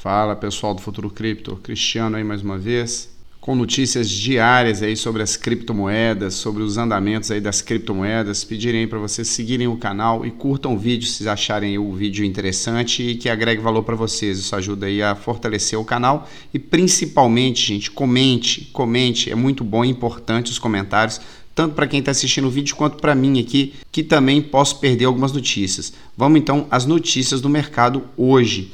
Fala pessoal do Futuro Cripto, Cristiano aí mais uma vez, com notícias diárias aí sobre as criptomoedas, sobre os andamentos aí das criptomoedas. Pedirem para vocês seguirem o canal e curtam o vídeo se acharem o vídeo interessante e que agregue valor para vocês. Isso ajuda aí a fortalecer o canal e principalmente, gente, comente, comente. É muito bom e importante os comentários tanto para quem está assistindo o vídeo quanto para mim aqui, que também posso perder algumas notícias. Vamos então às notícias do mercado hoje.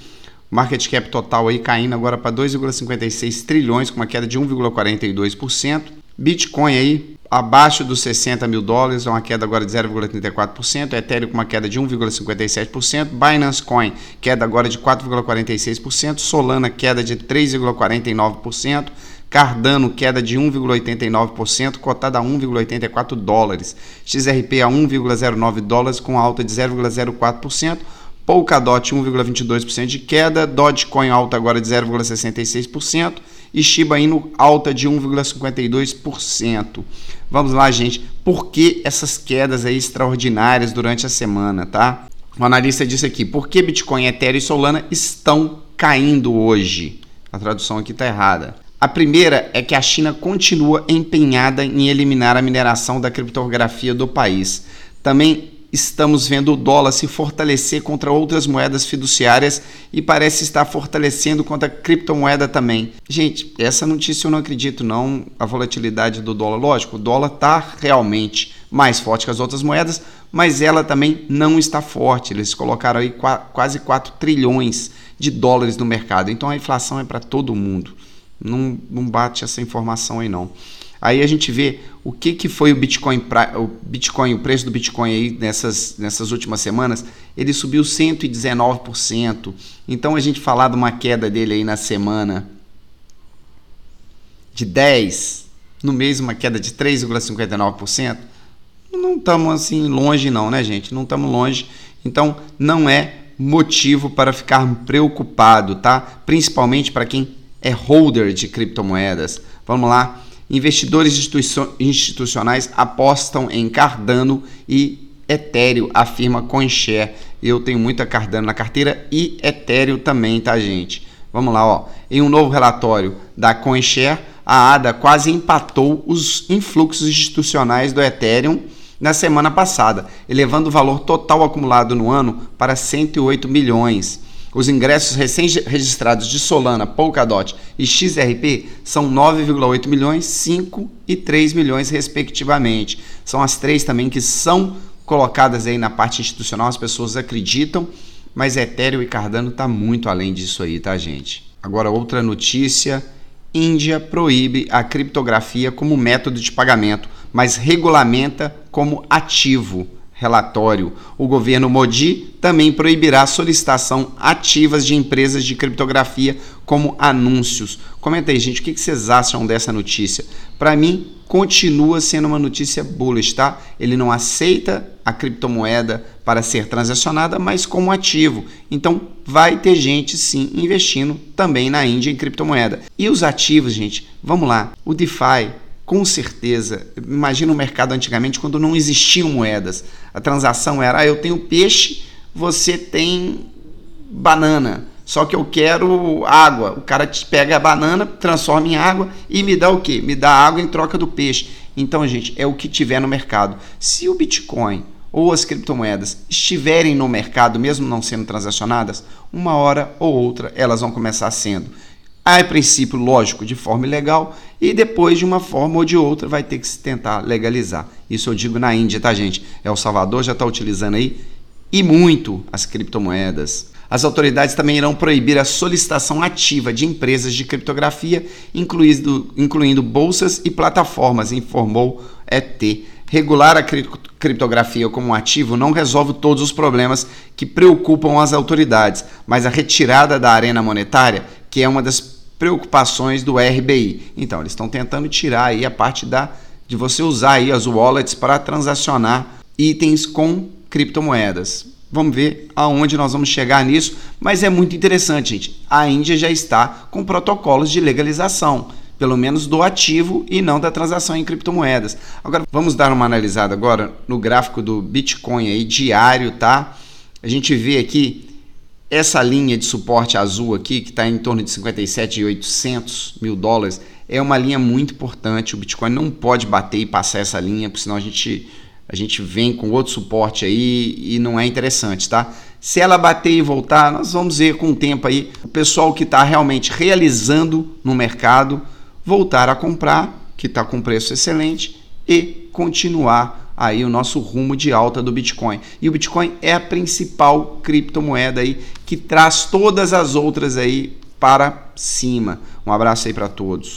Market cap total aí caindo agora para 2,56 trilhões, com uma queda de 1,42%. Bitcoin aí abaixo dos 60 mil dólares, uma queda agora de 0,34%. Ethereum com uma queda de 1,57%. Binance Coin, queda agora de 4,46%. Solana, queda de 3,49%. Cardano, queda de 1,89%, cotada a 1,84 dólares. XRP a 1,09 dólares, com alta de 0,04%. Polkadot 1,22% de queda, Dogecoin alta agora de 0,66% e Shiba Inu alta de 1,52%. Vamos lá, gente. Por que essas quedas aí extraordinárias durante a semana, tá? O analista disse aqui: por que Bitcoin, Ethereum e Solana estão caindo hoje? A tradução aqui está errada. A primeira é que a China continua empenhada em eliminar a mineração da criptografia do país. Também estamos vendo o dólar se fortalecer contra outras moedas fiduciárias e parece estar fortalecendo contra a criptomoeda também. Gente, essa notícia eu não acredito não, a volatilidade do dólar. Lógico, o dólar está realmente mais forte que as outras moedas, mas ela também não está forte. Eles colocaram aí quase 4 trilhões de dólares no mercado. Então a inflação é para todo mundo. Não, não bate essa informação aí não. Aí a gente vê o que, que foi o Bitcoin, o Bitcoin, o preço do Bitcoin aí nessas, nessas últimas semanas, ele subiu 119%. Então a gente falar de uma queda dele aí na semana de 10, no mês uma queda de 3,59%, não estamos assim longe não, né, gente? Não estamos longe. Então não é motivo para ficar preocupado, tá? Principalmente para quem é holder de criptomoedas. Vamos lá. Investidores institucionais apostam em Cardano e Ethereum, afirma CoinShare. Eu tenho muita Cardano na carteira e Ethereum também, tá, gente? Vamos lá, ó. Em um novo relatório da CoinShare, a ADA quase empatou os influxos institucionais do Ethereum na semana passada, elevando o valor total acumulado no ano para 108 milhões. Os ingressos recém-registrados de Solana, Polkadot e XRP são 9,8 milhões, 5 e 3 milhões, respectivamente. São as três também que são colocadas aí na parte institucional, as pessoas acreditam, mas Ethereum e Cardano está muito além disso aí, tá, gente? Agora, outra notícia: Índia proíbe a criptografia como método de pagamento, mas regulamenta como ativo relatório. O governo Modi também proibirá a solicitação ativas de empresas de criptografia como anúncios. Comenta aí, gente, o que vocês acham dessa notícia? Para mim, continua sendo uma notícia bullish, tá? Ele não aceita a criptomoeda para ser transacionada, mas como ativo. Então, vai ter gente sim investindo também na Índia em criptomoeda. E os ativos, gente, vamos lá. O DeFi com certeza. Imagina o mercado antigamente quando não existiam moedas. A transação era: ah, eu tenho peixe, você tem banana. Só que eu quero água. O cara te pega a banana, transforma em água e me dá o quê? Me dá água em troca do peixe. Então, gente, é o que tiver no mercado. Se o Bitcoin ou as criptomoedas estiverem no mercado, mesmo não sendo transacionadas, uma hora ou outra elas vão começar sendo a princípio, lógico, de forma ilegal, e depois, de uma forma ou de outra, vai ter que se tentar legalizar. Isso eu digo na Índia, tá, gente? El Salvador já está utilizando aí e muito as criptomoedas. As autoridades também irão proibir a solicitação ativa de empresas de criptografia, incluindo, incluindo bolsas e plataformas, informou ET. Regular a criptografia como ativo não resolve todos os problemas que preocupam as autoridades, mas a retirada da arena monetária, que é uma das preocupações do RBI. Então, eles estão tentando tirar aí a parte da de você usar aí as wallets para transacionar itens com criptomoedas. Vamos ver aonde nós vamos chegar nisso, mas é muito interessante, gente. A Índia já está com protocolos de legalização, pelo menos do ativo e não da transação em criptomoedas. Agora vamos dar uma analisada agora no gráfico do Bitcoin aí diário, tá? A gente vê aqui essa linha de suporte azul aqui, que está em torno de 57,800 mil dólares, é uma linha muito importante. O Bitcoin não pode bater e passar essa linha, porque senão a gente, a gente vem com outro suporte aí e não é interessante, tá? Se ela bater e voltar, nós vamos ver com o tempo aí o pessoal que está realmente realizando no mercado voltar a comprar, que está com preço excelente, e continuar aí o nosso rumo de alta do Bitcoin. E o Bitcoin é a principal criptomoeda aí que traz todas as outras aí para cima. Um abraço aí para todos.